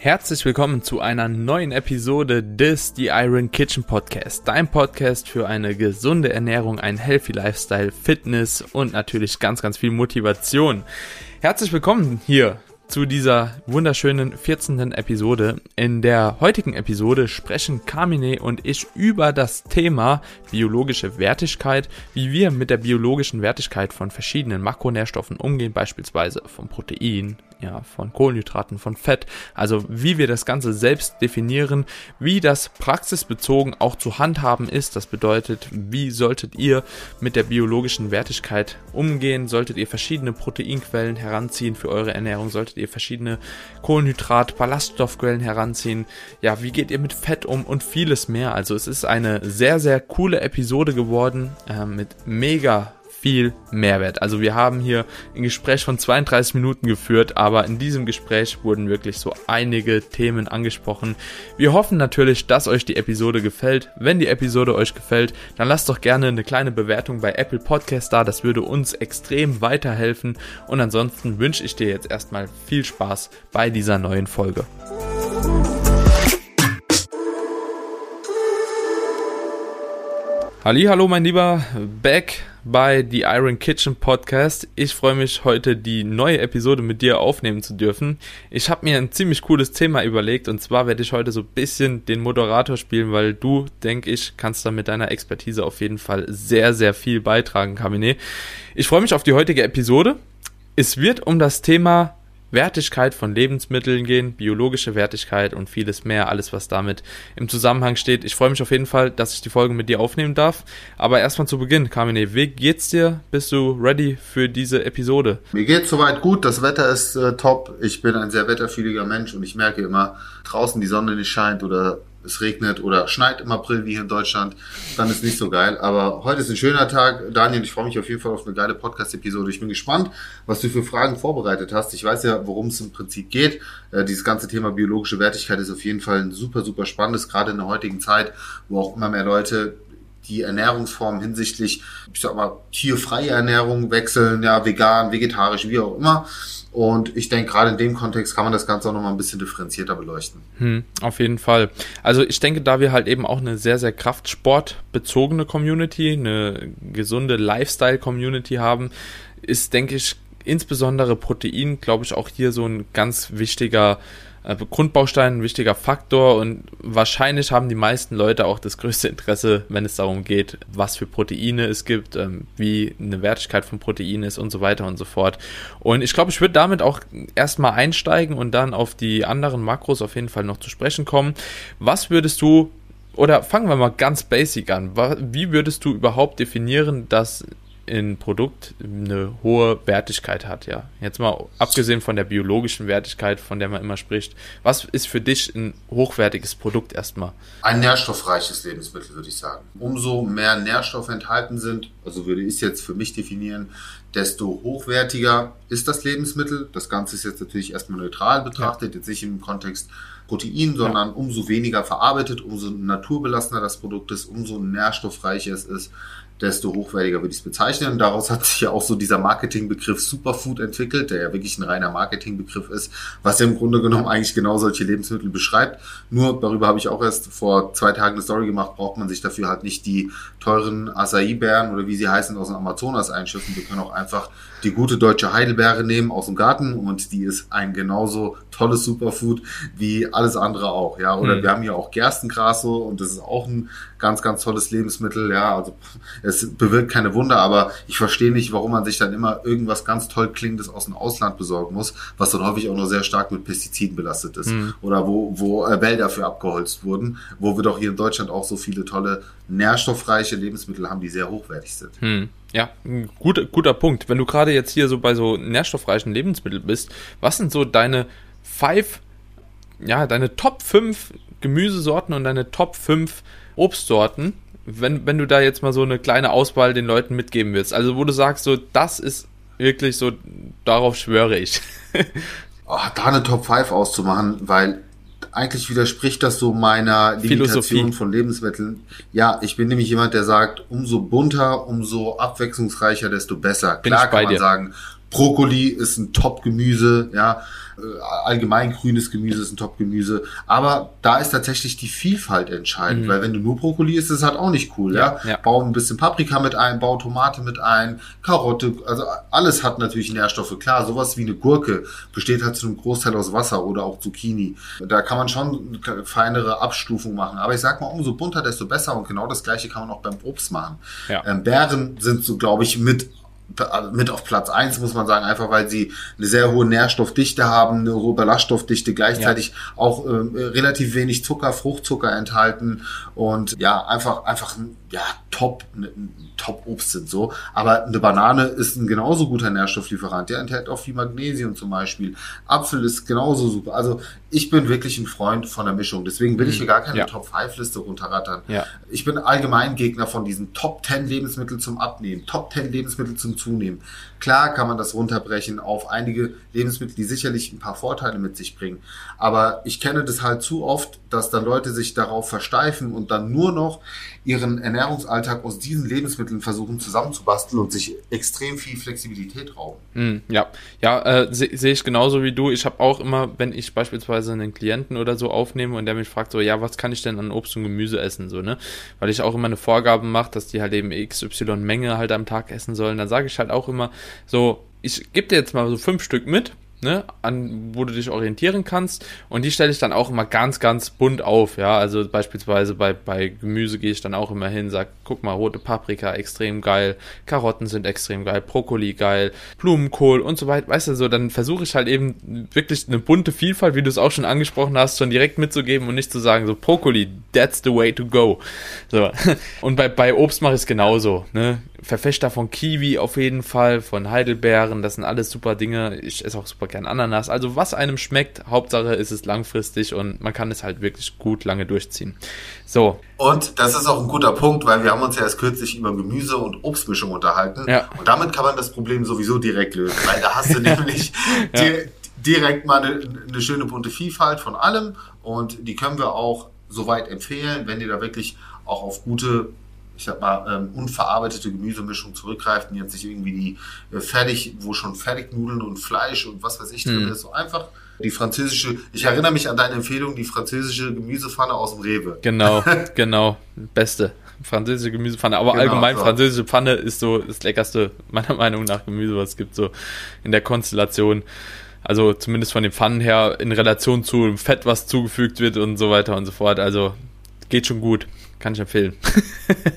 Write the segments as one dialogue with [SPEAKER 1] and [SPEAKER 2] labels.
[SPEAKER 1] Herzlich willkommen zu einer neuen Episode des The Iron Kitchen Podcast, dein Podcast für eine gesunde Ernährung, ein healthy Lifestyle, Fitness und natürlich ganz, ganz viel Motivation. Herzlich willkommen hier zu dieser wunderschönen 14. Episode. In der heutigen Episode sprechen Kamine und ich über das Thema biologische Wertigkeit, wie wir mit der biologischen Wertigkeit von verschiedenen Makronährstoffen umgehen, beispielsweise vom Protein, ja, von Kohlenhydraten, von Fett, also wie wir das Ganze selbst definieren, wie das praxisbezogen auch zu handhaben ist. Das bedeutet, wie solltet ihr mit der biologischen Wertigkeit umgehen? Solltet ihr verschiedene Proteinquellen heranziehen für eure Ernährung? Solltet ihr verschiedene Kohlenhydrat, Ballaststoffquellen heranziehen? Ja, wie geht ihr mit Fett um und vieles mehr? Also es ist eine sehr, sehr coole Episode geworden äh, mit mega viel Mehrwert. Also wir haben hier ein Gespräch von 32 Minuten geführt, aber in diesem Gespräch wurden wirklich so einige Themen angesprochen. Wir hoffen natürlich, dass euch die Episode gefällt. Wenn die Episode euch gefällt, dann lasst doch gerne eine kleine Bewertung bei Apple Podcast da. Das würde uns extrem weiterhelfen. Und ansonsten wünsche ich dir jetzt erstmal viel Spaß bei dieser neuen Folge. Hallo, mein Lieber, back bei The Iron Kitchen Podcast. Ich freue mich heute die neue Episode mit dir aufnehmen zu dürfen. Ich habe mir ein ziemlich cooles Thema überlegt und zwar werde ich heute so ein bisschen den Moderator spielen, weil du, denke ich, kannst da mit deiner Expertise auf jeden Fall sehr, sehr viel beitragen, Kamine. Ich freue mich auf die heutige Episode. Es wird um das Thema Wertigkeit von Lebensmitteln gehen, biologische Wertigkeit und vieles mehr, alles was damit im Zusammenhang steht. Ich freue mich auf jeden Fall, dass ich die Folge mit dir aufnehmen darf. Aber erstmal zu Beginn, Carmine, wie geht's dir? Bist du ready für diese Episode?
[SPEAKER 2] Mir geht's soweit gut, das Wetter ist äh, top. Ich bin ein sehr wetterfühliger Mensch und ich merke immer, draußen die Sonne nicht scheint oder es regnet oder schneit im April wie hier in Deutschland, dann ist nicht so geil. Aber heute ist ein schöner Tag. Daniel, ich freue mich auf jeden Fall auf eine geile Podcast-Episode. Ich bin gespannt, was du für Fragen vorbereitet hast. Ich weiß ja, worum es im Prinzip geht. Äh, dieses ganze Thema biologische Wertigkeit ist auf jeden Fall ein super, super spannendes, gerade in der heutigen Zeit, wo auch immer mehr Leute die Ernährungsform hinsichtlich, ich sag mal, tierfreie Ernährung wechseln, ja, vegan, vegetarisch, wie auch immer. Und ich denke, gerade in dem Kontext kann man das Ganze auch nochmal ein bisschen differenzierter beleuchten.
[SPEAKER 1] Hm, auf jeden Fall. Also ich denke, da wir halt eben auch eine sehr, sehr kraftsportbezogene Community, eine gesunde Lifestyle-Community haben, ist, denke ich, insbesondere Protein, glaube ich, auch hier so ein ganz wichtiger Grundbaustein ein wichtiger Faktor und wahrscheinlich haben die meisten Leute auch das größte Interesse, wenn es darum geht, was für Proteine es gibt, ähm, wie eine Wertigkeit von Proteinen ist und so weiter und so fort. Und ich glaube, ich würde damit auch erstmal einsteigen und dann auf die anderen Makros auf jeden Fall noch zu sprechen kommen. Was würdest du oder fangen wir mal ganz basic an. Wie würdest du überhaupt definieren, dass ein Produkt eine hohe Wertigkeit hat, ja. Jetzt mal abgesehen von der biologischen Wertigkeit, von der man immer spricht. Was ist für dich ein hochwertiges Produkt erstmal?
[SPEAKER 2] Ein nährstoffreiches Lebensmittel, würde ich sagen. Umso mehr Nährstoffe enthalten sind, also würde ich es jetzt für mich definieren, desto hochwertiger ist das Lebensmittel. Das Ganze ist jetzt natürlich erstmal neutral betrachtet, ja. jetzt nicht im Kontext Protein, sondern ja. umso weniger verarbeitet, umso naturbelassener das Produkt ist, umso nährstoffreicher es ist, desto hochwertiger würde ich es bezeichnen. Und daraus hat sich ja auch so dieser Marketingbegriff Superfood entwickelt, der ja wirklich ein reiner Marketingbegriff ist, was ja im Grunde genommen eigentlich genau solche Lebensmittel beschreibt. Nur darüber habe ich auch erst vor zwei Tagen eine Story gemacht, braucht man sich dafür halt nicht die teuren Acai-Bären oder wie sie heißen aus dem Amazonas einschiffen. Wir können auch einfach die gute deutsche Heidelbeere nehmen aus dem Garten und die ist ein genauso tolles Superfood wie alles andere auch, ja. Oder mhm. wir haben hier auch Gerstengras so und das ist auch ein ganz, ganz tolles Lebensmittel, ja. Also es bewirkt keine Wunder, aber ich verstehe nicht, warum man sich dann immer irgendwas ganz toll klingendes aus dem Ausland besorgen muss, was dann häufig auch noch sehr stark mit Pestiziden belastet ist. Mhm. Oder wo, wo äh, Wälder für abgeholzt wurden, wo wir doch hier in Deutschland auch so viele tolle nährstoffreiche Lebensmittel haben, die sehr hochwertig sind.
[SPEAKER 1] Mhm. Ja, guter, guter Punkt. Wenn du gerade jetzt hier so bei so nährstoffreichen Lebensmitteln bist, was sind so deine five, ja, deine Top 5 Gemüsesorten und deine Top 5 Obstsorten, wenn, wenn du da jetzt mal so eine kleine Auswahl den Leuten mitgeben willst? Also, wo du sagst, so, das ist wirklich so, darauf schwöre ich.
[SPEAKER 2] oh, da eine Top 5 auszumachen, weil eigentlich widerspricht das so meiner Limitation von Lebensmitteln. Ja, ich bin nämlich jemand, der sagt, umso bunter, umso abwechslungsreicher, desto besser.
[SPEAKER 1] Bin Klar kann man
[SPEAKER 2] dir. sagen, Brokkoli ist ein Top-Gemüse, ja, allgemein grünes Gemüse ist ein Top-Gemüse. Aber da ist tatsächlich die Vielfalt entscheidend, mhm. weil wenn du nur Brokkoli isst, ist das halt auch nicht cool. Ja, ja? ja. Bau ein bisschen Paprika mit ein, bau Tomate mit ein, Karotte, also alles hat natürlich Nährstoffe. Klar, sowas wie eine Gurke besteht halt zu einem Großteil aus Wasser oder auch Zucchini. Da kann man schon feinere Abstufungen machen. Aber ich sag mal, umso bunter, desto besser. Und genau das gleiche kann man auch beim Obst machen. Ja. Ähm, Beeren sind so, glaube ich, mit mit auf Platz eins muss man sagen, einfach weil sie eine sehr hohe Nährstoffdichte haben, eine hohe Ballaststoffdichte, gleichzeitig ja. auch äh, relativ wenig Zucker, Fruchtzucker enthalten und ja, einfach, einfach ja, top, top Obst sind so. Aber eine Banane ist ein genauso guter Nährstofflieferant. Der enthält auch viel Magnesium zum Beispiel. Apfel ist genauso super. Also ich bin wirklich ein Freund von der Mischung. Deswegen will ich hier gar keine ja. Top-5-Liste runterrattern. Ja. Ich bin allgemein Gegner von diesen Top 10 Lebensmittel zum Abnehmen, Top 10 Lebensmittel zum Zunehmen. Klar kann man das runterbrechen auf einige Lebensmittel, die sicherlich ein paar Vorteile mit sich bringen. Aber ich kenne das halt zu oft, dass dann Leute sich darauf versteifen und dann nur noch ihren Ernährungsalltag aus diesen Lebensmitteln versuchen zusammenzubasteln und sich extrem viel Flexibilität rauben.
[SPEAKER 1] Mm, ja, ja, äh, sehe seh ich genauso wie du. Ich habe auch immer, wenn ich beispielsweise einen Klienten oder so aufnehme und der mich fragt so, ja, was kann ich denn an Obst und Gemüse essen, so ne, weil ich auch immer eine Vorgabe mache, dass die halt eben XY Menge halt am Tag essen sollen. Dann sage ich halt auch immer so, ich gebe dir jetzt mal so fünf Stück mit ne, an wo du dich orientieren kannst. Und die stelle ich dann auch immer ganz, ganz bunt auf. Ja, also beispielsweise bei, bei Gemüse gehe ich dann auch immer hin, sag, guck mal, rote Paprika extrem geil, Karotten sind extrem geil, Brokkoli geil, Blumenkohl und so weiter. Weißt du, so dann versuche ich halt eben wirklich eine bunte Vielfalt, wie du es auch schon angesprochen hast, schon direkt mitzugeben und nicht zu sagen, so Brokkoli, that's the way to go. So. Und bei, bei Obst mache ich es genauso. Ne? Verfechter von Kiwi auf jeden Fall, von Heidelbeeren, das sind alles super Dinge. Ich esse auch super gern Ananas. Also was einem schmeckt, Hauptsache ist es langfristig und man kann es halt wirklich gut lange durchziehen. So.
[SPEAKER 2] Und das ist auch ein guter Punkt, weil wir haben uns ja erst kürzlich über Gemüse- und Obstmischung unterhalten. Ja. Und damit kann man das Problem sowieso direkt lösen, weil da hast du nämlich ja. direkt mal eine, eine schöne bunte Vielfalt von allem und die können wir auch soweit empfehlen, wenn ihr da wirklich auch auf gute ich sag mal, ähm, unverarbeitete Gemüsemischung zurückgreift und jetzt nicht irgendwie die äh, fertig, wo schon Fertignudeln und Fleisch und was weiß ich drin mhm. ist. So einfach die französische, ich erinnere mich an deine Empfehlung, die französische Gemüsepfanne aus dem Rewe.
[SPEAKER 1] Genau, genau. Beste. Französische Gemüsepfanne. Aber genau, allgemein so. französische Pfanne ist so das leckerste, meiner Meinung nach, Gemüse, was es gibt, so in der Konstellation. Also zumindest von den Pfannen her in Relation zu Fett, was zugefügt wird und so weiter und so fort. Also geht schon gut. Kann ich empfehlen.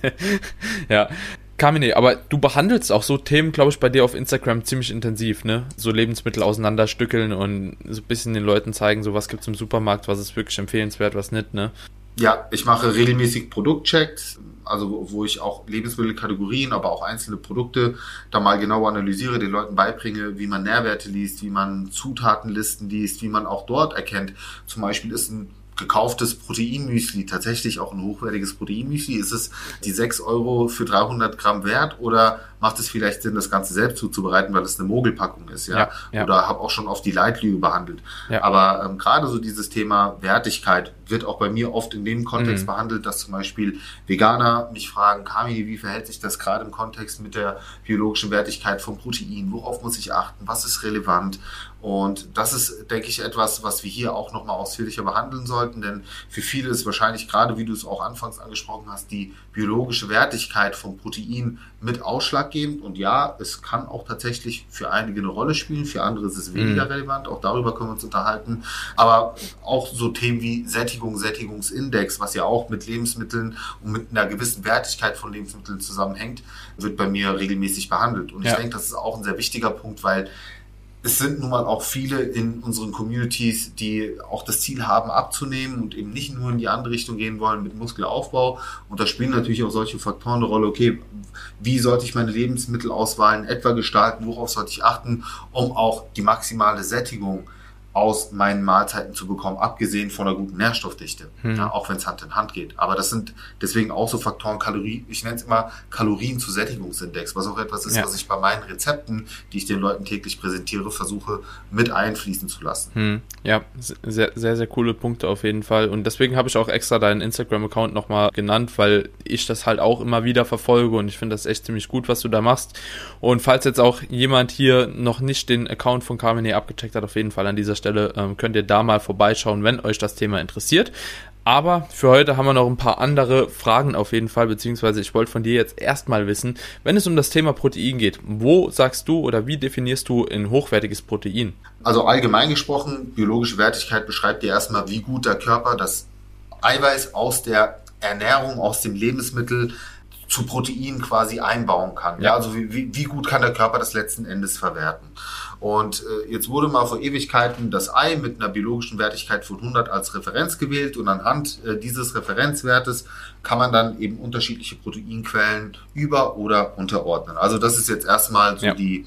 [SPEAKER 1] ja. Kamine, aber du behandelst auch so Themen, glaube ich, bei dir auf Instagram ziemlich intensiv, ne? So Lebensmittel auseinanderstückeln und so ein bisschen den Leuten zeigen, so was gibt's im Supermarkt, was ist wirklich empfehlenswert, was nicht, ne?
[SPEAKER 2] Ja, ich mache regelmäßig Produktchecks, also wo ich auch Lebensmittelkategorien, aber auch einzelne Produkte da mal genau analysiere, den Leuten beibringe, wie man Nährwerte liest, wie man Zutatenlisten liest, wie man auch dort erkennt. Zum Beispiel ist ein gekauftes Proteinmüsli tatsächlich auch ein hochwertiges Proteinmüsli? Ist es die 6 Euro für 300 Gramm wert oder macht es vielleicht Sinn, das Ganze selbst zuzubereiten, weil es eine Mogelpackung ist? Ja, ja, ja. Oder habe auch schon auf die Leitlüge behandelt. Ja. Aber ähm, gerade so dieses Thema Wertigkeit wird auch bei mir oft in dem Kontext mhm. behandelt, dass zum Beispiel Veganer mich fragen, Kami, wie verhält sich das gerade im Kontext mit der biologischen Wertigkeit von Protein? Worauf muss ich achten? Was ist relevant? Und das ist, denke ich, etwas, was wir hier auch nochmal ausführlicher behandeln sollten, denn für viele ist wahrscheinlich gerade, wie du es auch anfangs angesprochen hast, die biologische Wertigkeit vom Protein mit ausschlaggebend. Und ja, es kann auch tatsächlich für einige eine Rolle spielen, für andere ist es weniger mhm. relevant. Auch darüber können wir uns unterhalten. Aber auch so Themen wie Sättigung, Sättigungsindex, was ja auch mit Lebensmitteln und mit einer gewissen Wertigkeit von Lebensmitteln zusammenhängt, wird bei mir regelmäßig behandelt. Und ja. ich denke, das ist auch ein sehr wichtiger Punkt, weil es sind nun mal auch viele in unseren Communities, die auch das Ziel haben, abzunehmen und eben nicht nur in die andere Richtung gehen wollen mit Muskelaufbau. Und da spielen natürlich auch solche Faktoren eine Rolle. Okay, wie sollte ich meine Lebensmittelauswahl in etwa gestalten? Worauf sollte ich achten, um auch die maximale Sättigung aus meinen Mahlzeiten zu bekommen, abgesehen von einer guten Nährstoffdichte, hm. ja, auch wenn es Hand in Hand geht. Aber das sind deswegen auch so Faktoren, Kalorien, ich nenne es immer Kalorien zu Sättigungsindex, was auch etwas ist, ja. was ich bei meinen Rezepten, die ich den Leuten täglich präsentiere, versuche mit einfließen zu lassen.
[SPEAKER 1] Hm. Ja, sehr, sehr, sehr coole Punkte auf jeden Fall. Und deswegen habe ich auch extra deinen Instagram-Account nochmal genannt, weil ich das halt auch immer wieder verfolge und ich finde das echt ziemlich gut, was du da machst. Und falls jetzt auch jemand hier noch nicht den Account von Carmine abgecheckt hat, auf jeden Fall an dieser Stelle ähm, könnt ihr da mal vorbeischauen, wenn euch das Thema interessiert. Aber für heute haben wir noch ein paar andere Fragen auf jeden Fall, beziehungsweise ich wollte von dir jetzt erstmal wissen, wenn es um das Thema Protein geht, wo sagst du oder wie definierst du ein hochwertiges Protein?
[SPEAKER 2] Also allgemein gesprochen, biologische Wertigkeit beschreibt dir erstmal, wie gut der Körper das Eiweiß aus der Ernährung, aus dem Lebensmittel zu Protein quasi einbauen kann. Ja, ja also wie, wie gut kann der Körper das letzten Endes verwerten. Und äh, jetzt wurde mal vor Ewigkeiten das Ei mit einer biologischen Wertigkeit von 100 als Referenz gewählt und anhand äh, dieses Referenzwertes kann man dann eben unterschiedliche Proteinquellen über- oder unterordnen. Also das ist jetzt erstmal so ja. die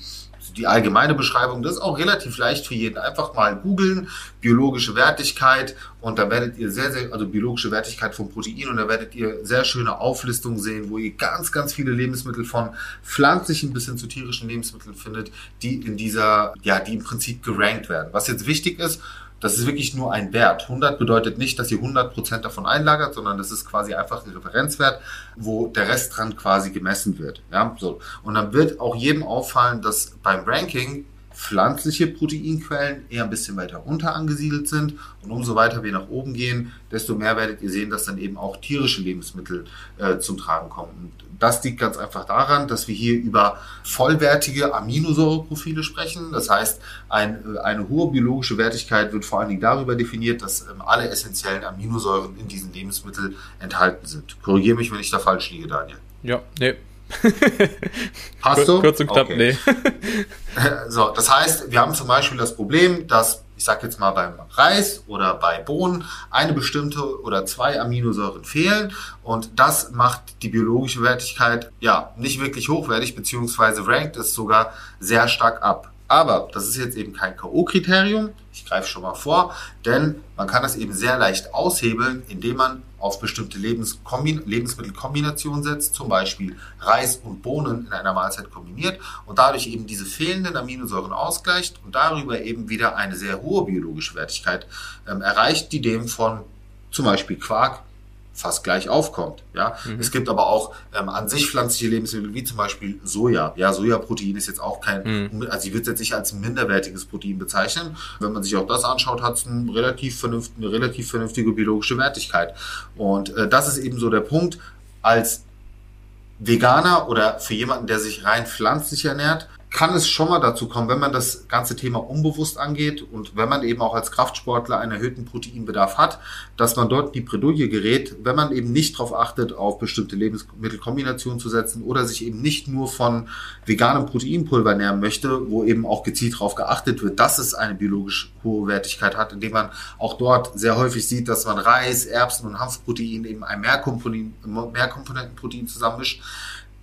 [SPEAKER 2] die allgemeine Beschreibung, das ist auch relativ leicht für jeden. Einfach mal googeln, biologische Wertigkeit und da werdet ihr sehr, sehr, also biologische Wertigkeit von Protein und da werdet ihr sehr schöne Auflistungen sehen, wo ihr ganz, ganz viele Lebensmittel von pflanzlichen bis hin zu tierischen Lebensmitteln findet, die in dieser, ja, die im Prinzip gerankt werden. Was jetzt wichtig ist, das ist wirklich nur ein Wert. 100 bedeutet nicht, dass ihr 100% davon einlagert, sondern das ist quasi einfach ein Referenzwert, wo der Rest dran quasi gemessen wird. Ja, so. Und dann wird auch jedem auffallen, dass beim Ranking pflanzliche Proteinquellen eher ein bisschen weiter unter angesiedelt sind. Und umso weiter wir nach oben gehen, desto mehr werdet ihr sehen, dass dann eben auch tierische Lebensmittel äh, zum Tragen kommen. Und das liegt ganz einfach daran, dass wir hier über vollwertige Aminosäureprofile sprechen. Das heißt, ein, äh, eine hohe biologische Wertigkeit wird vor allen Dingen darüber definiert, dass ähm, alle essentiellen Aminosäuren in diesen Lebensmitteln enthalten sind. Korrigiere mich, wenn ich da falsch liege, Daniel.
[SPEAKER 1] Ja, nee,
[SPEAKER 2] Passt du?
[SPEAKER 1] Kurz und knapp, okay. nee.
[SPEAKER 2] so, das heißt, wir haben zum Beispiel das Problem, dass ich sage jetzt mal beim Reis oder bei Bohnen eine bestimmte oder zwei Aminosäuren fehlen und das macht die biologische Wertigkeit ja nicht wirklich hochwertig beziehungsweise rankt es sogar sehr stark ab. Aber das ist jetzt eben kein K.O.-Kriterium. Ich greife schon mal vor, denn man kann das eben sehr leicht aushebeln, indem man auf bestimmte Lebensmittelkombinationen setzt, zum Beispiel Reis und Bohnen in einer Mahlzeit kombiniert und dadurch eben diese fehlenden Aminosäuren ausgleicht und darüber eben wieder eine sehr hohe biologische Wertigkeit ähm, erreicht, die dem von zum Beispiel Quark, fast gleich aufkommt. Ja, mhm. es gibt aber auch ähm, an sich pflanzliche Lebensmittel wie zum Beispiel Soja. Ja, Sojaprotein ist jetzt auch kein, mhm. also sie wird jetzt nicht als minderwertiges Protein bezeichnen. Wenn man sich auch das anschaut, hat es eine relativ vernünftige, eine relativ vernünftige biologische Wertigkeit. Und äh, das ist eben so der Punkt als Veganer oder für jemanden, der sich rein pflanzlich ernährt, kann es schon mal dazu kommen, wenn man das ganze Thema unbewusst angeht und wenn man eben auch als Kraftsportler einen erhöhten Proteinbedarf hat, dass man dort die Bredouille gerät, wenn man eben nicht darauf achtet, auf bestimmte Lebensmittelkombinationen zu setzen oder sich eben nicht nur von veganem Proteinpulver ernähren möchte, wo eben auch gezielt darauf geachtet wird, dass es eine biologisch hohe Wertigkeit hat, indem man auch dort sehr häufig sieht, dass man Reis, Erbsen und Hanfprotein eben ein Mehrkomponentenprotein zusammenmischt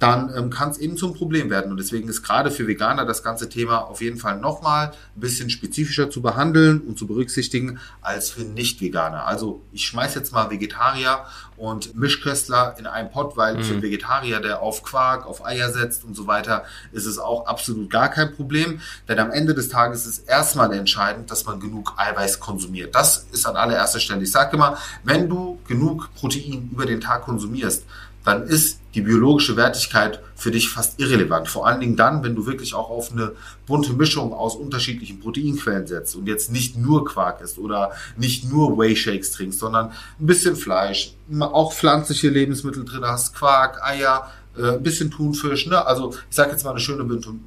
[SPEAKER 2] dann ähm, kann es eben zum Problem werden. Und deswegen ist gerade für Veganer das ganze Thema auf jeden Fall nochmal ein bisschen spezifischer zu behandeln und zu berücksichtigen als für Nicht-Veganer. Also ich schmeiß jetzt mal Vegetarier und Mischköstler in einen Pott, weil mhm. für einen Vegetarier, der auf Quark, auf Eier setzt und so weiter, ist es auch absolut gar kein Problem. Denn am Ende des Tages ist erstmal entscheidend, dass man genug Eiweiß konsumiert. Das ist an allererster Stelle. Ich sage immer, wenn du genug Protein über den Tag konsumierst, dann ist die biologische Wertigkeit für dich fast irrelevant. Vor allen Dingen dann, wenn du wirklich auch auf eine bunte Mischung aus unterschiedlichen Proteinquellen setzt und jetzt nicht nur Quark isst oder nicht nur Whey Shakes trinkst, sondern ein bisschen Fleisch, auch pflanzliche Lebensmittel drin hast, Quark, Eier, äh, ein bisschen Thunfisch, ne? also ich sage jetzt mal eine schöne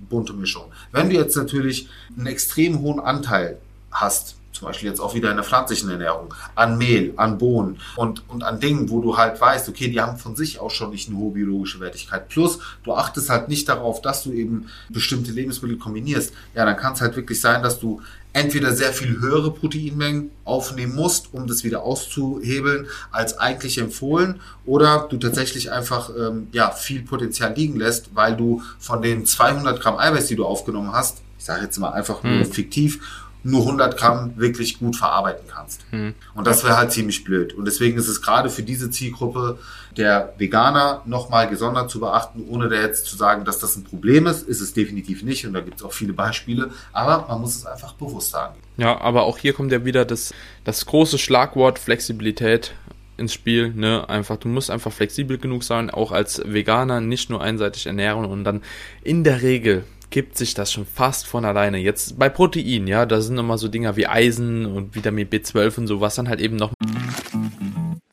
[SPEAKER 2] bunte Mischung. Wenn du jetzt natürlich einen extrem hohen Anteil hast zum Beispiel jetzt auch wieder in der pflanzlichen Ernährung, an Mehl, an Bohnen und, und an Dingen, wo du halt weißt, okay, die haben von sich auch schon nicht eine hohe biologische Wertigkeit. Plus, du achtest halt nicht darauf, dass du eben bestimmte Lebensmittel kombinierst. Ja, dann kann es halt wirklich sein, dass du entweder sehr viel höhere Proteinmengen aufnehmen musst, um das wieder auszuhebeln, als eigentlich empfohlen, oder du tatsächlich einfach ähm, ja viel Potenzial liegen lässt, weil du von den 200 Gramm Eiweiß, die du aufgenommen hast, ich sage jetzt mal einfach nur hm. fiktiv, nur 100 Gramm wirklich gut verarbeiten kannst. Hm. Und das wäre halt ziemlich blöd. Und deswegen ist es gerade für diese Zielgruppe der Veganer nochmal gesondert zu beachten, ohne da jetzt zu sagen, dass das ein Problem ist. Ist es definitiv nicht. Und da gibt es auch viele Beispiele. Aber man muss es einfach bewusst sagen.
[SPEAKER 1] Ja, aber auch hier kommt ja wieder das, das große Schlagwort Flexibilität ins Spiel, ne? Einfach, du musst einfach flexibel genug sein, auch als Veganer nicht nur einseitig ernähren und dann in der Regel gibt sich das schon fast von alleine. Jetzt bei Protein, ja, da sind immer so Dinger wie Eisen und Vitamin B12 und so, was dann halt eben noch.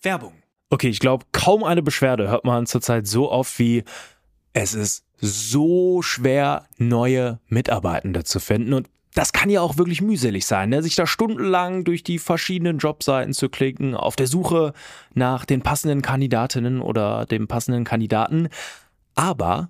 [SPEAKER 3] Werbung. Okay, ich glaube, kaum eine Beschwerde hört man zurzeit so oft wie es ist so schwer, neue Mitarbeitende zu finden. Und das kann ja auch wirklich mühselig sein, ne? sich da stundenlang durch die verschiedenen Jobseiten zu klicken, auf der Suche nach den passenden Kandidatinnen oder dem passenden Kandidaten. Aber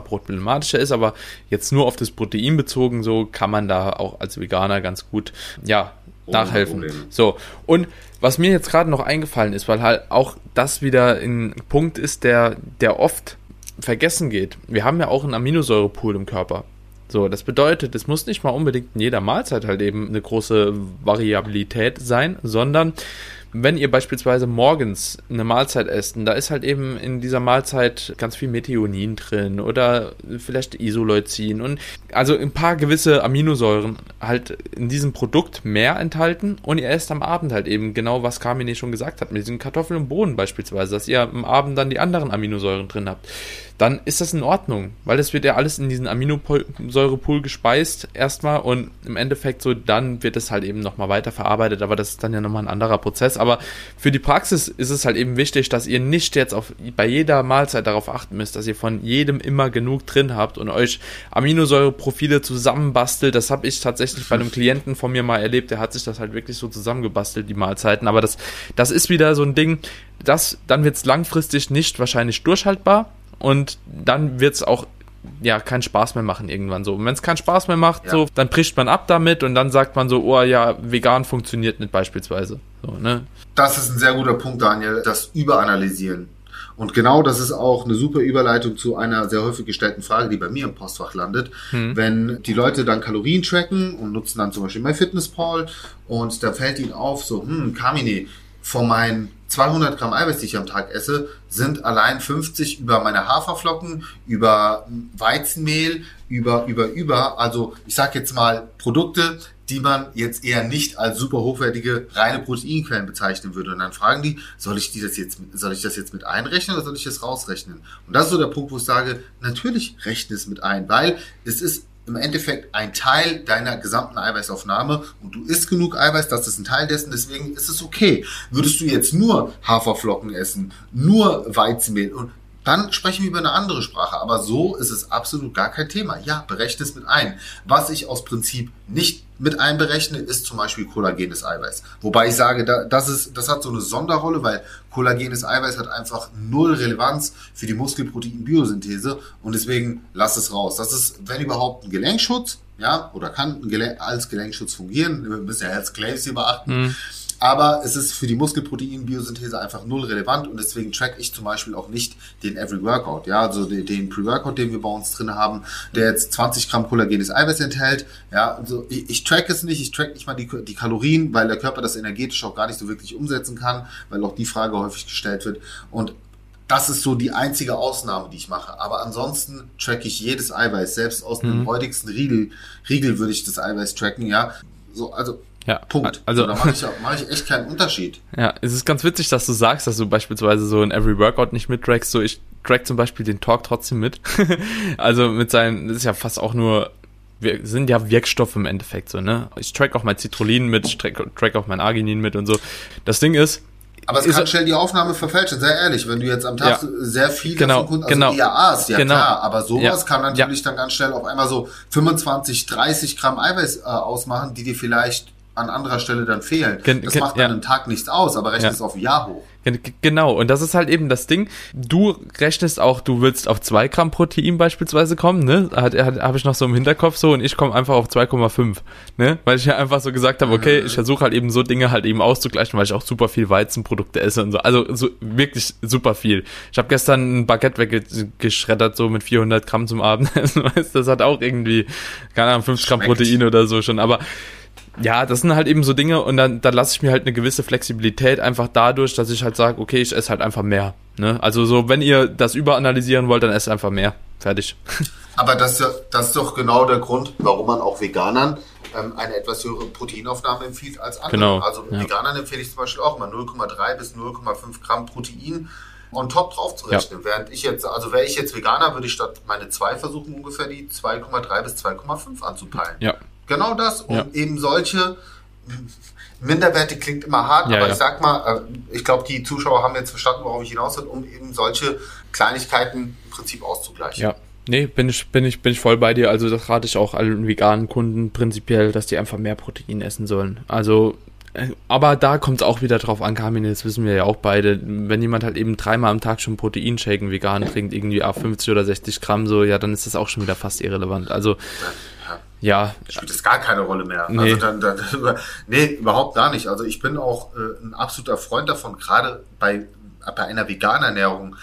[SPEAKER 1] problematischer ist, aber jetzt nur auf das Protein bezogen, so kann man da auch als Veganer ganz gut, ja, nachhelfen. So, und was mir jetzt gerade noch eingefallen ist, weil halt auch das wieder ein Punkt ist, der, der oft vergessen geht. Wir haben ja auch einen Aminosäurepool im Körper. So, das bedeutet, es muss nicht mal unbedingt in jeder Mahlzeit halt eben eine große Variabilität sein, sondern wenn ihr beispielsweise morgens eine Mahlzeit esst, da ist halt eben in dieser Mahlzeit ganz viel Methionin drin oder vielleicht Isoleucin und also ein paar gewisse Aminosäuren halt in diesem Produkt mehr enthalten und ihr esst am Abend halt eben genau, was Carmine schon gesagt hat, mit diesen Kartoffeln und Bohnen beispielsweise, dass ihr am Abend dann die anderen Aminosäuren drin habt dann ist das in Ordnung, weil es wird ja alles in diesen Aminosäurepool gespeist erstmal und im Endeffekt so dann wird es halt eben nochmal weiterverarbeitet, aber das ist dann ja nochmal ein anderer Prozess. Aber für die Praxis ist es halt eben wichtig, dass ihr nicht jetzt auf, bei jeder Mahlzeit darauf achten müsst, dass ihr von jedem immer genug drin habt und euch Aminosäureprofile zusammenbastelt. Das habe ich tatsächlich bei einem Klienten von mir mal erlebt, der hat sich das halt wirklich so zusammengebastelt, die Mahlzeiten. Aber das, das ist wieder so ein Ding, das, dann wird es langfristig nicht wahrscheinlich durchhaltbar und dann wird es auch ja keinen Spaß mehr machen irgendwann so. Und wenn es keinen Spaß mehr macht, ja. so, dann bricht man ab damit und dann sagt man so, oh ja, vegan funktioniert nicht beispielsweise. So, ne?
[SPEAKER 2] Das ist ein sehr guter Punkt, Daniel, das Überanalysieren. Und genau das ist auch eine super Überleitung zu einer sehr häufig gestellten Frage, die bei mir im Postfach landet. Hm. Wenn die Leute dann Kalorien tracken und nutzen dann zum Beispiel MyFitnessPal und da fällt ihnen auf, so, hm, Kamine, von meinen 200 Gramm Eiweiß, die ich am Tag esse, sind allein 50 über meine Haferflocken, über Weizenmehl, über, über, über. Also ich sage jetzt mal Produkte, die man jetzt eher nicht als super hochwertige reine Proteinquellen bezeichnen würde. Und dann fragen die, soll ich die das jetzt, soll ich das jetzt mit einrechnen oder soll ich das rausrechnen? Und das ist so der Punkt, wo ich sage, natürlich rechne es mit ein, weil es ist im Endeffekt ein Teil deiner gesamten Eiweißaufnahme und du isst genug Eiweiß, das ist ein Teil dessen, deswegen ist es okay. Würdest du jetzt nur Haferflocken essen, nur Weizenmehl und dann sprechen wir über eine andere Sprache. Aber so ist es absolut gar kein Thema. Ja, berechne es mit ein. Was ich aus Prinzip nicht mit einberechne, ist zum Beispiel kollagenes Eiweiß. Wobei ich sage, das, ist, das hat so eine Sonderrolle, weil kollagenes Eiweiß hat einfach null Relevanz für die Muskelprotein-Biosynthese und deswegen lass es raus. Das ist, wenn überhaupt, ein Gelenkschutz, ja, oder kann als Gelenkschutz fungieren. Wir müssen ja Health Claims hier beachten. Mhm. Aber es ist für die Muskelprotein-Biosynthese einfach null relevant und deswegen track ich zum Beispiel auch nicht den Every Workout. Ja, also den, den Pre-Workout, den wir bei uns drin haben, der jetzt 20 Gramm kollagenes Eiweiß enthält. Ja, also ich, ich track es nicht, ich track nicht mal die, die Kalorien, weil der Körper das energetisch auch gar nicht so wirklich umsetzen kann, weil auch die Frage häufig gestellt wird. Und das ist so die einzige Ausnahme, die ich mache. Aber ansonsten track ich jedes Eiweiß. Selbst aus mhm. dem heutigsten Riegel, Riegel würde ich das Eiweiß tracken, ja. So, also
[SPEAKER 1] ja,
[SPEAKER 2] Punkt. Also so, da mache ich, mach ich echt keinen Unterschied.
[SPEAKER 1] Ja, es ist ganz witzig, dass du sagst, dass du beispielsweise so in Every Workout nicht mittrackst. So, ich track zum Beispiel den Talk trotzdem mit. also mit seinen, das ist ja fast auch nur, wir sind ja Wirkstoffe im Endeffekt so, ne? Ich track auch mein Citrullin mit, ich track, track auch mein Arginin mit und so. Das Ding ist,
[SPEAKER 2] aber es kann schnell die Aufnahme verfälschen, sehr ehrlich. Wenn du jetzt am Tag ja. sehr viel
[SPEAKER 1] genau, davon
[SPEAKER 2] also
[SPEAKER 1] genau.
[SPEAKER 2] IAAs, ja genau. klar, aber sowas ja. kann natürlich ja. dann ganz schnell auf einmal so 25, 30 Gramm Eiweiß äh, ausmachen, die dir vielleicht an anderer Stelle dann fehlen.
[SPEAKER 1] Gen-
[SPEAKER 2] das macht
[SPEAKER 1] ja.
[SPEAKER 2] an einem Tag nichts aus, aber rechne
[SPEAKER 1] Ja.
[SPEAKER 2] es auf ein Jahr hoch.
[SPEAKER 1] Gen- Genau, und das ist halt eben das Ding. Du rechnest auch, du willst auf 2 Gramm Protein beispielsweise kommen, ne? Hat, hat, Habe ich noch so im Hinterkopf so und ich komme einfach auf 2,5, ne? Weil ich ja einfach so gesagt habe, okay, ich versuche halt eben so Dinge halt eben auszugleichen, weil ich auch super viel Weizenprodukte esse und so. Also so wirklich super viel. Ich habe gestern ein Baguette weggeschreddert, so mit 400 Gramm zum Abendessen, weißt? Das hat auch irgendwie, keine Ahnung, 50 Gramm. Protein oder so schon, aber ja, das sind halt eben so Dinge und dann, dann lasse ich mir halt eine gewisse Flexibilität einfach dadurch, dass ich halt sage, okay, ich esse halt einfach mehr. Ne? Also so, wenn ihr das überanalysieren wollt, dann esst einfach mehr. Fertig.
[SPEAKER 2] Aber das, ist ja- das ist doch genau der Grund, warum man auch Veganern ähm, eine etwas höhere Proteinaufnahme empfiehlt als anderen.
[SPEAKER 1] Genau,
[SPEAKER 2] Also
[SPEAKER 1] ja.
[SPEAKER 2] Veganern empfehle ich zum Beispiel auch immer 0,3 bis 0,5 Gramm Protein on top drauf zu rechnen. Während ich jetzt, also wäre ich jetzt Veganer, würde ich statt meine zwei versuchen, ungefähr die 2,3 bis 2,5 anzupeilen.
[SPEAKER 1] Ja.
[SPEAKER 2] Genau das, um
[SPEAKER 1] Ja.
[SPEAKER 2] eben solche Minderwerte klingt immer hart,
[SPEAKER 1] Ja,
[SPEAKER 2] aber
[SPEAKER 1] ja.
[SPEAKER 2] ich sag mal, äh, ich glaube, die Zuschauer haben jetzt verstanden, worauf ich hinaus will, um eben solche Kleinigkeiten im Prinzip auszugleichen.
[SPEAKER 1] Ja. Nee, bin ich, bin ich, bin ich voll bei dir. Also das rate ich auch allen veganen Kunden prinzipiell, dass die einfach mehr Protein essen sollen. Also, äh, aber da kommt es auch wieder drauf an, Carmine, das wissen wir ja auch beide. Wenn jemand halt eben dreimal am Tag schon Proteinshaken vegan trinkt, irgendwie ab 50 oder 60 Gramm so, ja, dann ist das auch schon wieder fast irrelevant. Also, ja,
[SPEAKER 2] spielt es gar keine Rolle mehr.
[SPEAKER 1] Nee.
[SPEAKER 2] Also dann, dann, nee, überhaupt gar nicht. Also ich bin auch äh, ein absoluter Freund davon, gerade bei, bei einer veganen Ernährung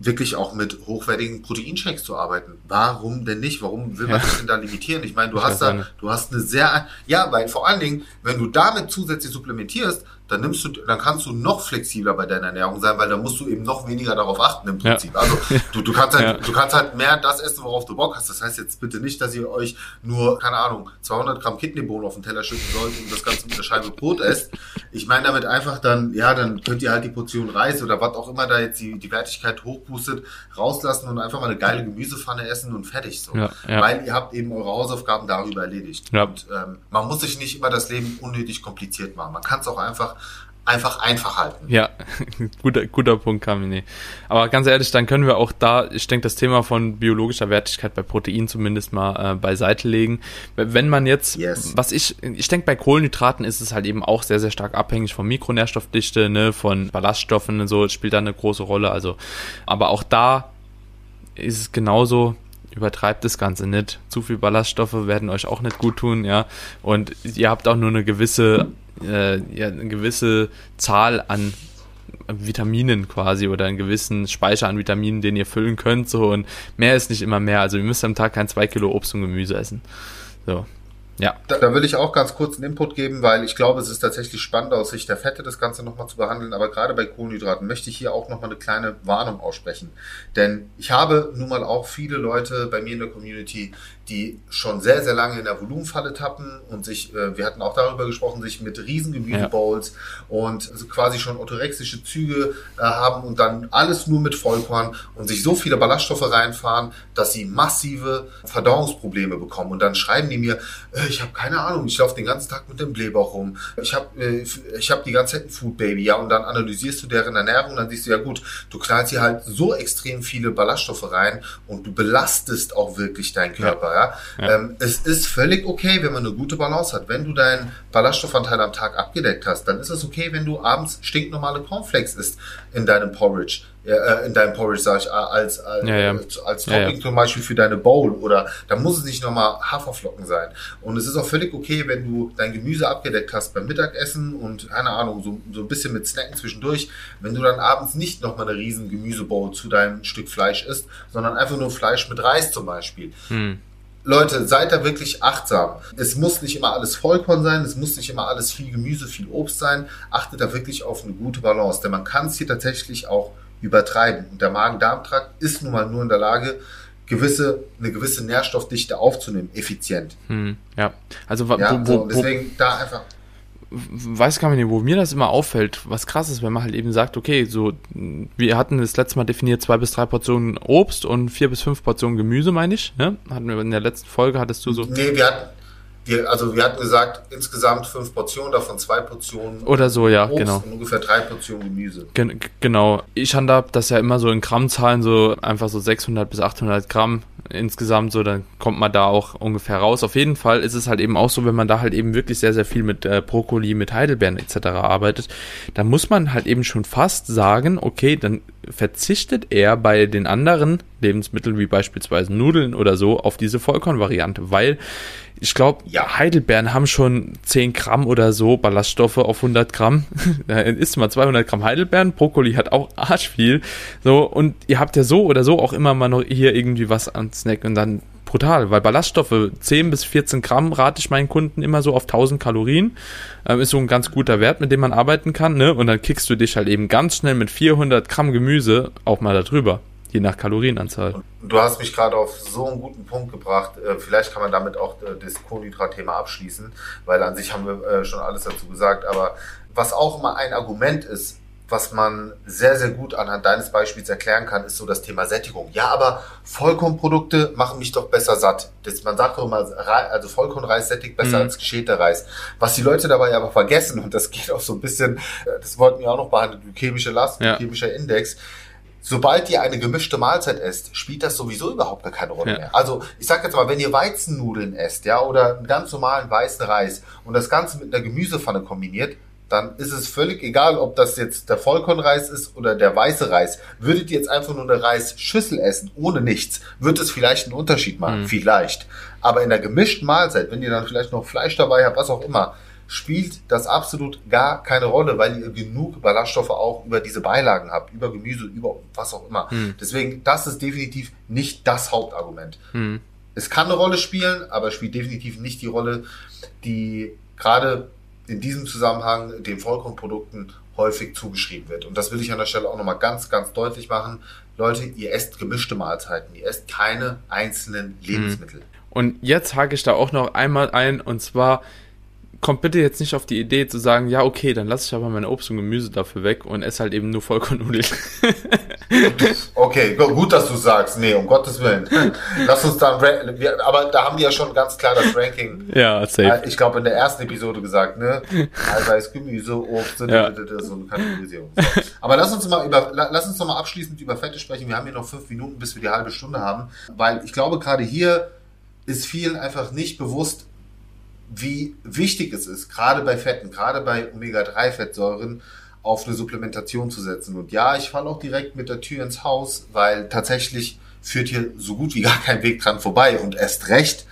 [SPEAKER 2] wirklich auch mit hochwertigen Proteinshakes zu arbeiten. Warum denn nicht? Warum will man
[SPEAKER 1] Ja.
[SPEAKER 2] das denn da limitieren? Ich meine, du
[SPEAKER 1] Ich
[SPEAKER 2] hast da,
[SPEAKER 1] nicht.
[SPEAKER 2] du hast eine sehr, ja, weil vor allen Dingen, wenn du damit zusätzlich supplementierst, dann nimmst du, dann kannst du noch flexibler bei deiner Ernährung sein, weil dann musst du eben noch weniger darauf achten im
[SPEAKER 1] Ja.
[SPEAKER 2] Prinzip. Also du, du kannst halt,
[SPEAKER 1] Ja.
[SPEAKER 2] du kannst halt mehr das essen, worauf du Bock hast. Das heißt jetzt bitte nicht, dass ihr euch nur, keine Ahnung, 200 Gramm Kidneybohnen auf den Teller schütten sollt und das Ganze mit einer Scheibe Brot esst. Ich meine damit einfach dann, ja, dann könnt ihr halt die Portion Reis oder was auch immer da jetzt die, die Wertigkeit hochboostet, rauslassen und einfach mal eine geile Gemüsepfanne essen und fertig so.
[SPEAKER 1] Ja, ja.
[SPEAKER 2] Weil ihr habt eben eure Hausaufgaben darüber erledigt.
[SPEAKER 1] Ja.
[SPEAKER 2] Und ähm, man muss sich nicht immer das Leben unnötig kompliziert machen. Man kann es auch einfach, einfach einfach halten.
[SPEAKER 1] Ja, guter, guter Punkt, Kamine. Aber ganz ehrlich, dann können wir auch da, ich denke, das Thema von biologischer Wertigkeit bei Protein zumindest mal äh, beiseite legen. Wenn man jetzt,
[SPEAKER 2] Yes.
[SPEAKER 1] was ich, ich denke, bei Kohlenhydraten ist es halt eben auch sehr, sehr stark abhängig von Mikronährstoffdichte, ne, von Ballaststoffen und so, spielt da eine große Rolle. Also, aber auch da ist es genauso, übertreibt das Ganze nicht. Zu viel Ballaststoffe werden euch auch nicht gut tun, ja. Und ihr habt auch nur eine gewisse, äh, ja, eine gewisse Zahl an Vitaminen quasi oder einen gewissen Speicher an Vitaminen, den ihr füllen könnt, so und mehr ist nicht immer mehr. Also ihr müsst am Tag kein zwei Kilo Obst und Gemüse essen. So. Ja.
[SPEAKER 2] Da, da will ich auch ganz kurz einen Input geben, weil ich glaube, es ist tatsächlich spannend aus Sicht der Fette, das Ganze nochmal zu behandeln. Aber gerade bei Kohlenhydraten möchte ich hier auch nochmal eine kleine Warnung aussprechen. Denn ich habe nun mal auch viele Leute bei mir in der Community, die schon sehr, sehr lange in der Volumenfalle tappen und sich, äh, wir hatten auch darüber gesprochen, sich mit riesen Gemüsebowls und also quasi schon orthorexische Züge äh, haben und dann alles nur mit Vollkorn und sich so viele Ballaststoffe reinfahren, dass sie massive Verdauungsprobleme bekommen. Und dann schreiben die mir, äh, ich habe keine Ahnung, ich laufe den ganzen Tag mit dem Blähbauch rum. Ich habe äh, ich hab die ganze Zeit ein Food Baby, ja, und dann analysierst du deren Ernährung dann siehst du, ja gut, du knallst hier halt so extrem viele Ballaststoffe rein und du belastest auch wirklich deinen Körper, ja.
[SPEAKER 1] Ja.
[SPEAKER 2] Ähm, es ist völlig okay, wenn man eine gute Balance hat. Wenn du deinen Ballaststoffanteil am Tag abgedeckt hast, dann ist es okay, wenn du abends stinknormale Cornflakes isst in deinem Porridge. Äh, in deinem Porridge, sag ich, äh, als, als,
[SPEAKER 1] Ja, ja.
[SPEAKER 2] als, Topping zum Beispiel für deine Bowl oder da muss es nicht nochmal Haferflocken sein. Und es ist auch völlig okay, wenn du dein Gemüse abgedeckt hast beim Mittagessen und keine Ahnung, so, so ein bisschen mit Snacken zwischendurch, wenn du dann abends nicht nochmal eine riesen Gemüsebowl zu deinem Stück Fleisch isst, sondern einfach nur Fleisch mit Reis zum Beispiel.
[SPEAKER 1] Hm.
[SPEAKER 2] Leute, seid da wirklich achtsam. Es muss nicht immer alles Vollkorn sein, es muss nicht immer alles viel Gemüse, viel Obst sein. Achtet da wirklich auf eine gute Balance, denn man kann es hier tatsächlich auch übertreiben. Und der Magen-Darm-Trakt ist nun mal nur in der Lage, gewisse, eine gewisse Nährstoffdichte aufzunehmen, effizient.
[SPEAKER 1] Hm. Ja. Also
[SPEAKER 2] Ja,
[SPEAKER 1] wo,
[SPEAKER 2] so,
[SPEAKER 1] wo, wo,
[SPEAKER 2] deswegen da einfach.
[SPEAKER 1] Weiß gar nicht, wo mir das immer auffällt, was krass ist, wenn man halt eben sagt, okay, so, wir hatten das letzte Mal definiert zwei bis drei Portionen Obst und vier bis fünf Portionen Gemüse, meine ich, ne? Hatten wir in der letzten Folge, hattest du so,
[SPEAKER 2] Nee, wir hatten, wir, also wir hatten gesagt, insgesamt fünf Portionen, davon zwei Portionen
[SPEAKER 1] oder so, ja,
[SPEAKER 2] Obst
[SPEAKER 1] genau.
[SPEAKER 2] und ungefähr drei Portionen Gemüse.
[SPEAKER 1] Gen genau. Ich handhab das ja immer so in Grammzahlen, so einfach so 600 bis 800 Gramm insgesamt so, dann kommt man da auch ungefähr raus. Auf jeden Fall ist es halt eben auch so, wenn man da halt eben wirklich sehr, sehr viel mit äh, Brokkoli, mit Heidelbeeren etc. arbeitet, dann muss man halt eben schon fast sagen, okay, dann verzichtet er bei den anderen Lebensmitteln wie beispielsweise Nudeln oder so auf diese Vollkornvariante, weil ich glaube, ja. Heidelbeeren haben schon 10 Gramm oder so Ballaststoffe auf 100 Gramm. da isst mal 200 Gramm Heidelbeeren. Brokkoli hat auch arsch viel. So, und ihr habt ja so oder so auch immer mal noch hier irgendwie was an Snack und dann brutal, weil Ballaststoffe 10 bis 14 Gramm rate ich meinen Kunden immer so auf 1000 Kalorien. Ähm, ist so ein ganz guter Wert, mit dem man arbeiten kann, ne? Und dann kickst du dich halt eben ganz schnell mit 400 Gramm Gemüse auch mal darüber je nach Kalorienanzahl.
[SPEAKER 2] Du hast mich gerade auf so einen guten Punkt gebracht. Äh, vielleicht kann man damit auch äh, das Kohlenhydrat-Thema abschließen, weil an sich haben wir äh, schon alles dazu gesagt. Aber was auch immer ein Argument ist, was man sehr, sehr gut anhand deines Beispiels erklären kann, ist so das Thema Sättigung. Ja, aber Vollkornprodukte machen mich doch besser satt. Das, man sagt doch immer, also Vollkornreis sättigt besser mhm. als geschälter Reis. Was die Leute dabei aber vergessen, und das geht auch so ein bisschen, das wollten wir auch noch behandeln, glykämische Last, ja. glykämischer Index, sobald ihr eine gemischte Mahlzeit esst, spielt das sowieso überhaupt gar keine Rolle ja. mehr. Also ich sag jetzt mal, wenn ihr Weizennudeln esst, ja, oder einen ganz normalen weißen Reis und das Ganze mit einer Gemüsepfanne kombiniert, dann ist es völlig egal, ob das jetzt der Vollkornreis ist oder der weiße Reis. Würdet ihr jetzt einfach nur eine Reisschüssel essen, ohne nichts, wird es vielleicht einen Unterschied machen. Mhm. Vielleicht. Aber in der gemischten Mahlzeit, wenn ihr dann vielleicht noch Fleisch dabei habt, was auch immer, spielt das absolut gar keine Rolle, weil ihr genug Ballaststoffe auch über diese Beilagen habt, über Gemüse, über was auch immer. Hm. Deswegen, das ist definitiv nicht das Hauptargument. Hm. Es kann eine Rolle spielen, aber es spielt definitiv nicht die Rolle, die gerade in diesem Zusammenhang den Vollkornprodukten häufig zugeschrieben wird. Und das will ich an der Stelle auch nochmal ganz, ganz deutlich machen. Leute, ihr esst gemischte Mahlzeiten, ihr esst keine einzelnen hm. Lebensmittel.
[SPEAKER 1] Und jetzt hake ich da auch noch einmal ein, und zwar, kommt bitte jetzt nicht auf die Idee zu sagen, ja, okay, dann lasse ich aber meine Obst und Gemüse dafür weg und esse halt eben nur Vollkornnudeln.
[SPEAKER 2] okay, gut, dass du sagst. Nee, um Gottes Willen. Lass uns dann, aber da haben die ja schon ganz klar das Ranking.
[SPEAKER 1] Ja, safe.
[SPEAKER 2] Ich glaube, in der ersten Episode gesagt, ne? Eiweiß, Gemüse, Obst, so eine Kategorisierung. Aber lass uns mal über, lass uns noch mal abschließend über Fette sprechen. Wir haben hier noch fünf Minuten, bis wir die halbe Stunde haben, weil ich glaube, gerade hier ist vielen einfach nicht bewusst, wie wichtig es ist, gerade bei Fetten, gerade bei Omega-3-Fettsäuren, auf eine Supplementation zu setzen. Und ja, ich falle auch direkt mit der Tür ins Haus, weil tatsächlich führt hier so gut wie gar kein Weg dran vorbei. Und erst recht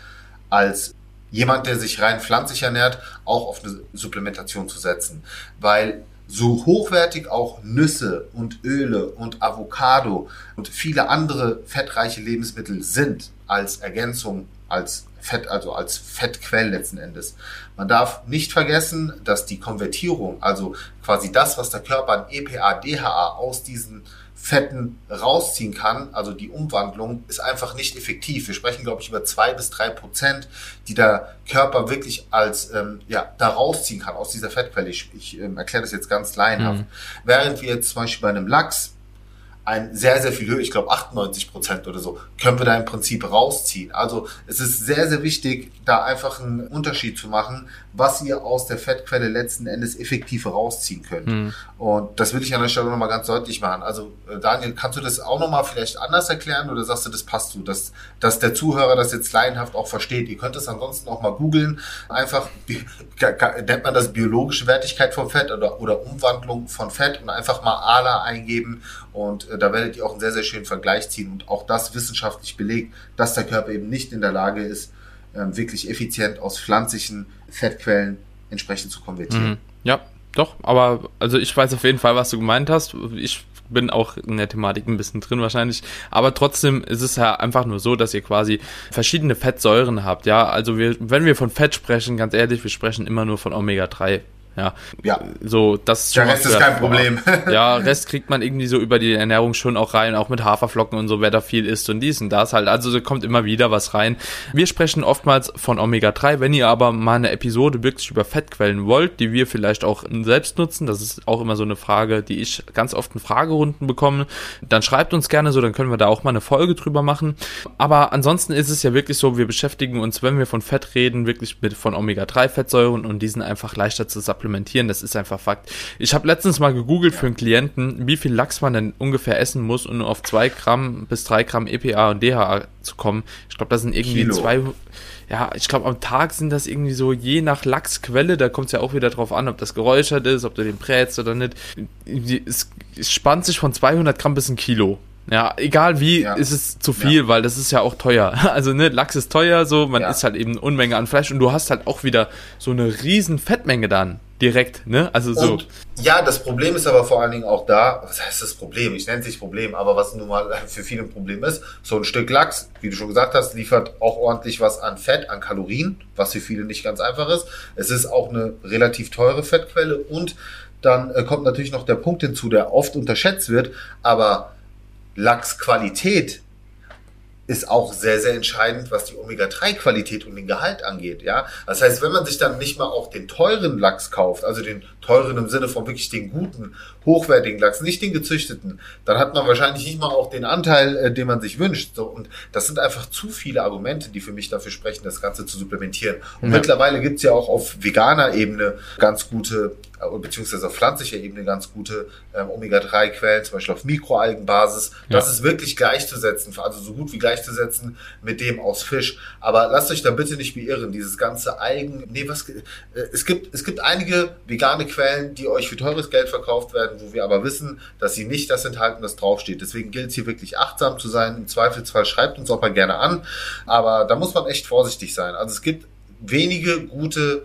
[SPEAKER 2] als jemand, der sich rein pflanzlich ernährt, auch auf eine Supplementation zu setzen. Weil so hochwertig auch Nüsse und Öle und Avocado und viele andere fettreiche Lebensmittel sind als Ergänzung, als Fett, also als Fettquell letzten Endes. Man darf nicht vergessen, dass die Konvertierung, also quasi das, was der Körper an EPA, DHA aus diesen Fetten rausziehen kann, also die Umwandlung, ist einfach nicht effektiv. Wir sprechen, glaube ich, über zwei bis drei Prozent, die der Körper wirklich als ähm, ja da rausziehen kann aus dieser Fettquelle. Ich, ich ähm, erkläre das jetzt ganz laienhaft. Mhm. Während wir jetzt zum Beispiel bei einem Lachs ein sehr, sehr viel höher, ich glaube 98 Prozent oder so, können wir da im Prinzip rausziehen. Also es ist sehr, sehr wichtig, da einfach einen Unterschied zu machen, was ihr aus der Fettquelle letzten Endes effektiv rausziehen könnt. Mhm. Und das will ich an der Stelle nochmal ganz deutlich machen. Also äh, Daniel, kannst du das auch nochmal vielleicht anders erklären oder sagst du, das passt du, dass, dass der Zuhörer das jetzt laienhaft auch versteht? Ihr könnt es ansonsten auch mal googeln. Einfach, nennt man das biologische Wertigkeit von Fett oder, oder Umwandlung von Fett und einfach mal ALA eingeben und äh, da werdet ihr auch einen sehr, sehr schönen Vergleich ziehen und auch das wissenschaftlich belegt, dass der Körper eben nicht in der Lage ist, ähm, wirklich effizient aus pflanzlichen Fettquellen entsprechend zu konvertieren. Mhm.
[SPEAKER 1] Ja, doch, aber also ich weiß auf jeden Fall, was du gemeint hast. Ich bin auch in der Thematik ein bisschen drin wahrscheinlich. Aber trotzdem ist es ja einfach nur so, dass ihr quasi verschiedene Fettsäuren habt. Ja, also wir, wenn wir von Fett sprechen, ganz ehrlich, wir sprechen immer nur von Omega-3 ja. ja. So, das
[SPEAKER 2] ist Der Rest ist kein Problem.
[SPEAKER 1] ja, Rest kriegt man irgendwie so über die Ernährung schon auch rein, auch mit Haferflocken und so, wer da viel isst und dies und das halt. Also da kommt immer wieder was rein. Wir sprechen oftmals von Omega-3. Wenn ihr aber mal eine Episode wirklich über Fettquellen wollt, die wir vielleicht auch selbst nutzen, das ist auch immer so eine Frage, die ich ganz oft in Fragerunden bekomme, dann schreibt uns gerne so, dann können wir da auch mal eine Folge drüber machen. Aber ansonsten ist es ja wirklich so, wir beschäftigen uns, wenn wir von Fett reden, wirklich mit von Omega-3-Fettsäuren und die sind einfach leichter zu supplementieren supplementieren, das ist einfach Fakt. Ich habe letztens mal gegoogelt für einen Klienten, wie viel Lachs man denn ungefähr essen muss, um auf zwei Gramm bis drei Gramm EPA und DHA zu kommen. Ich glaube, das sind irgendwie
[SPEAKER 2] Kilo.
[SPEAKER 1] zwei, ja, ich glaube, am Tag sind das irgendwie so, je nach Lachsquelle, da kommt es ja auch wieder drauf an, ob das geräuchert ist, ob du den brätst oder nicht. Es, es spannt sich von 200 Gramm bis ein Kilo. Ja, egal wie,
[SPEAKER 2] Ja.
[SPEAKER 1] ist es zu viel, weil das ist ja auch teuer. Also, ne, Lachs ist teuer, so, man
[SPEAKER 2] Ja.
[SPEAKER 1] isst halt eben Unmenge an Fleisch und du hast halt auch wieder so eine riesen Fettmenge dann direkt, ne? Also so.
[SPEAKER 2] Und ja, das Problem ist aber vor allen Dingen auch da, was heißt das Problem? Ich nenne es nicht Problem, aber was nun mal für viele ein Problem ist, so ein Stück Lachs, wie du schon gesagt hast, liefert auch ordentlich was an Fett, an Kalorien, was für viele nicht ganz einfach ist. Es ist auch eine relativ teure Fettquelle und dann äh, kommt natürlich noch der Punkt hinzu, der oft unterschätzt wird, aber Lachsqualität ist auch sehr, sehr entscheidend, was die Omega-3-Qualität und den Gehalt angeht. Ja, das heißt, wenn man sich dann nicht mal auch den teuren Lachs kauft, also den teuren im Sinne von wirklich den guten, hochwertigen Lachs, nicht den gezüchteten, dann hat man wahrscheinlich nicht mal auch den Anteil, äh, den man sich wünscht. So, und das sind einfach zu viele Argumente, die für mich dafür sprechen, das Ganze zu supplementieren. Und
[SPEAKER 1] Ja.
[SPEAKER 2] mittlerweile gibt's ja auch auf veganer Ebene ganz gute, äh, beziehungsweise auf pflanzlicher Ebene ganz gute ähm, Omega-3-Quellen, zum Beispiel auf Mikroalgenbasis. Das
[SPEAKER 1] Ja.
[SPEAKER 2] ist wirklich gleichzusetzen, also so gut wie gleichzusetzen mit dem aus Fisch. Aber lasst euch da bitte nicht beirren, dieses ganze Algen, nee, was, äh, es gibt, es gibt einige vegane Quellen, die euch für teures Geld verkauft werden, wo wir aber wissen, dass sie nicht das enthalten, was draufsteht. Deswegen gilt es hier wirklich achtsam zu sein. Im Zweifelsfall schreibt uns auch mal gerne an. Aber da muss man echt vorsichtig sein. Also es gibt wenige gute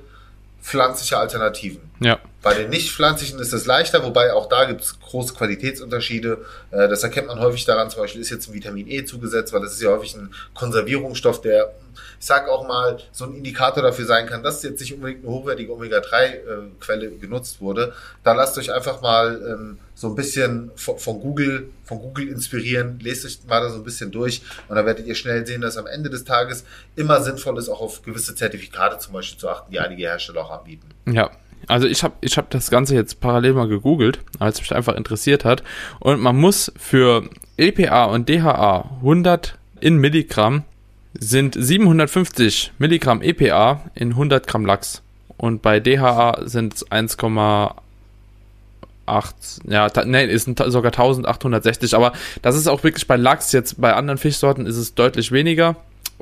[SPEAKER 2] pflanzliche Alternativen.
[SPEAKER 1] Ja.
[SPEAKER 2] Bei den nicht pflanzlichen ist es leichter, wobei auch da gibt es große Qualitätsunterschiede. Äh, Das erkennt man häufig daran, zum Beispiel ist jetzt ein Vitamin E zugesetzt, weil das ist ja häufig ein Konservierungsstoff, der, ich sag auch mal, so ein Indikator dafür sein kann, dass jetzt nicht unbedingt eine hochwertige Omega-3-Quelle genutzt wurde. Da lasst euch einfach mal ähm, so ein bisschen von, von Google, von Google inspirieren, lest euch mal da so ein bisschen durch und dann werdet ihr schnell sehen, dass am Ende des Tages immer sinnvoll ist, auch auf gewisse Zertifikate zum Beispiel zu achten, die einige Hersteller auch anbieten.
[SPEAKER 1] Ja, also ich habe ich hab das Ganze jetzt parallel mal gegoogelt, als es mich einfach interessiert hat. Und man muss für EPA und DHA 100 in Milligramm sind 750 Milligramm EPA in 100 Gramm Lachs. Und bei DHA sind es 1,8, ja, nee, ist sogar 1860. Aber das ist auch wirklich bei Lachs. Jetzt bei anderen Fischsorten ist es deutlich weniger.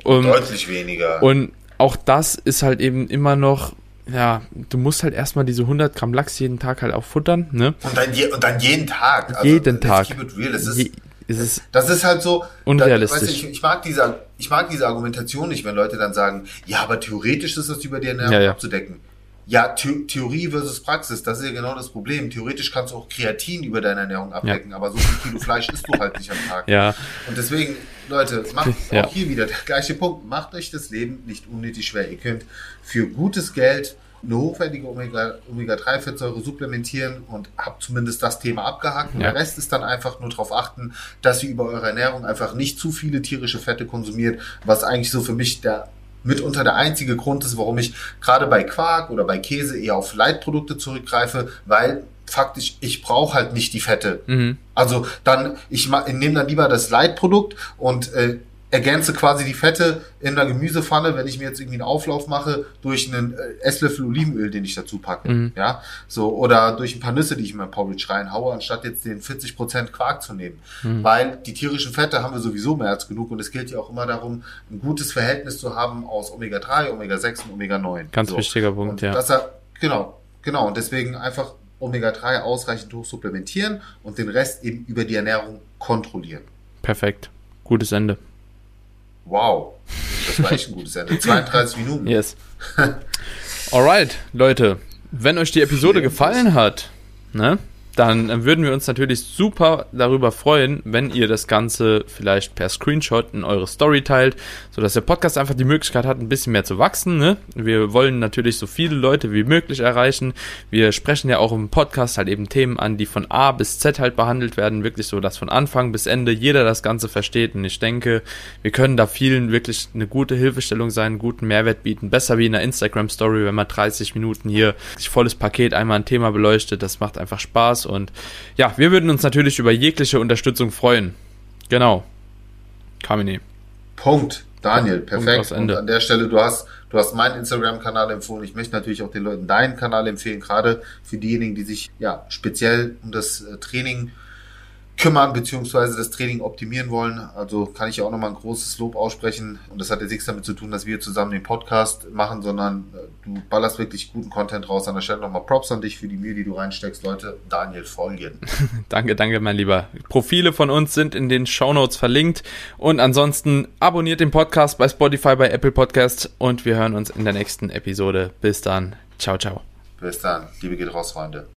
[SPEAKER 1] Um,
[SPEAKER 2] Deutlich weniger.
[SPEAKER 1] und auch das ist halt eben immer noch, ja, du musst halt erstmal diese 100 Gramm Lachs jeden Tag halt auch futtern, ne?
[SPEAKER 2] Und dann, je, und dann jeden Tag. Also,
[SPEAKER 1] jeden Tag.
[SPEAKER 2] Keep it real. Das ist,
[SPEAKER 1] Je, es ist,
[SPEAKER 2] das ist halt so.
[SPEAKER 1] Unrealistisch.
[SPEAKER 2] Da, weißt du, ich, ich, mag diese, ich mag diese Argumentation nicht, wenn Leute dann sagen, ja, aber theoretisch ist das über die Ernährung
[SPEAKER 1] Ja, ja.
[SPEAKER 2] abzudecken. Ja, The Theorie versus Praxis, das ist ja genau das Problem. Theoretisch kannst du auch Kreatin über deine Ernährung abdecken, aber so viel Kilo Fleisch isst du halt nicht am Tag.
[SPEAKER 1] ja,
[SPEAKER 2] Und deswegen, Leute, macht
[SPEAKER 1] Ja.
[SPEAKER 2] auch hier wieder der gleiche Punkt. Macht euch das Leben nicht unnötig schwer. Ihr könnt für gutes Geld eine hochwertige Omega- Omega-3-Fettsäure supplementieren und habt zumindest das Thema abgehakt. Und
[SPEAKER 1] Ja.
[SPEAKER 2] der Rest ist dann einfach nur darauf achten, dass ihr über eure Ernährung einfach nicht zu viele tierische Fette konsumiert, was eigentlich so für mich der mitunter der einzige Grund ist, warum ich gerade bei Quark oder bei Käse eher auf Leitprodukte zurückgreife, weil faktisch ich brauche halt nicht die Fette.
[SPEAKER 1] mhm.
[SPEAKER 2] Also dann, ich, ich nehme dann lieber das Leitprodukt und äh, ergänze quasi die Fette in einer Gemüsepfanne, wenn ich mir jetzt irgendwie einen Auflauf mache, durch einen äh, Esslöffel Olivenöl, den ich dazu packe.
[SPEAKER 1] Mhm.
[SPEAKER 2] Ja, so, oder durch ein paar Nüsse, die ich in mein Porridge reinhaue, anstatt jetzt den 40% Quark zu nehmen.
[SPEAKER 1] Mhm.
[SPEAKER 2] Weil die tierischen Fette haben wir sowieso mehr als genug und es gilt ja auch immer darum, ein gutes Verhältnis zu haben aus Omega-3, Omega-6 und Omega-9.
[SPEAKER 1] Ganz
[SPEAKER 2] so.
[SPEAKER 1] wichtiger Punkt,
[SPEAKER 2] und
[SPEAKER 1] ja.
[SPEAKER 2] Dass er, genau, genau. Und deswegen einfach Omega-3 ausreichend hoch supplementieren und den Rest eben über die Ernährung kontrollieren.
[SPEAKER 1] Perfekt. Gutes Ende.
[SPEAKER 2] Wow, das war echt ein gutes Ende. 32 Minuten.
[SPEAKER 1] Yes. Alright, Leute, wenn euch die Episode gefallen hat, ne, dann würden wir uns natürlich super darüber freuen, wenn ihr das Ganze vielleicht per Screenshot in eure Story teilt, sodass der Podcast einfach die Möglichkeit hat, ein bisschen mehr zu wachsen. Ne? Wir wollen natürlich so viele Leute wie möglich erreichen. Wir sprechen ja auch im Podcast halt eben Themen an, die von A bis Z halt behandelt werden, wirklich so, dass von Anfang bis Ende jeder das Ganze versteht. Und ich denke, wir können da vielen wirklich eine gute Hilfestellung sein, einen guten Mehrwert bieten. Besser wie in einer Instagram-Story, wenn man 30 Minuten hier sich volles Paket einmal ein Thema beleuchtet. Das macht einfach Spaß. Und ja, wir würden uns natürlich über jegliche Unterstützung freuen. Genau. Kamine.
[SPEAKER 2] Punkt. Daniel, perfekt. Und an der Stelle, du hast, du hast meinen Instagram-Kanal empfohlen. Ich möchte natürlich auch den Leuten deinen Kanal empfehlen, gerade für diejenigen, die sich ja speziell um das äh, Training kümmern beziehungsweise das Training optimieren wollen. Also kann ich ja auch nochmal ein großes Lob aussprechen. Und das hat jetzt nichts damit zu tun, dass wir zusammen den Podcast machen, sondern äh, du ballerst wirklich guten Content raus. An der Stelle nochmal Props an dich für die Mühe, die du reinsteckst. Leute, Daniel folgen.
[SPEAKER 1] danke, danke, mein Lieber. Profile von uns sind in den Shownotes verlinkt. Und ansonsten abonniert den Podcast bei Spotify, bei Apple Podcast und wir hören uns in der nächsten Episode. Bis dann. Ciao, ciao.
[SPEAKER 2] Bis dann. Liebe geht raus, Freunde.